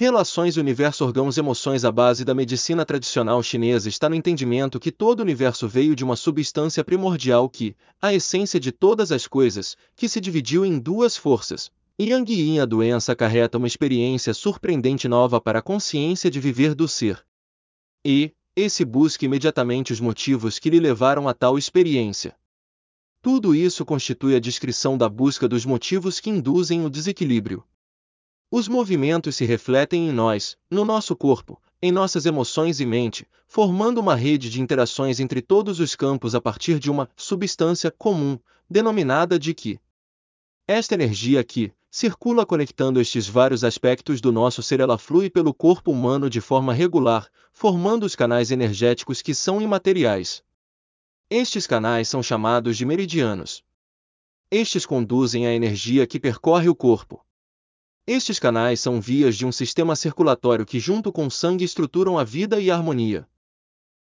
Relações universo-órgãos-emoções A base da medicina tradicional chinesa está no entendimento que todo o universo veio de uma substância primordial que, a essência de todas as coisas, que se dividiu em duas forças. Yang Yin a doença acarreta uma experiência surpreendente nova para a consciência de viver do ser. E, esse busca imediatamente os motivos que lhe levaram a tal experiência. Tudo isso constitui a descrição da busca dos motivos que induzem o desequilíbrio. Os movimentos se refletem em nós, no nosso corpo, em nossas emoções e mente, formando uma rede de interações entre todos os campos a partir de uma substância comum, denominada de Qi. Esta energia que circula conectando estes vários aspectos do nosso ser, ela flui pelo corpo humano de forma regular, formando os canais energéticos que são imateriais. Estes canais são chamados de meridianos. Estes conduzem a energia que percorre o corpo. Estes canais são vias de um sistema circulatório que, junto com o sangue, estruturam a vida e a harmonia.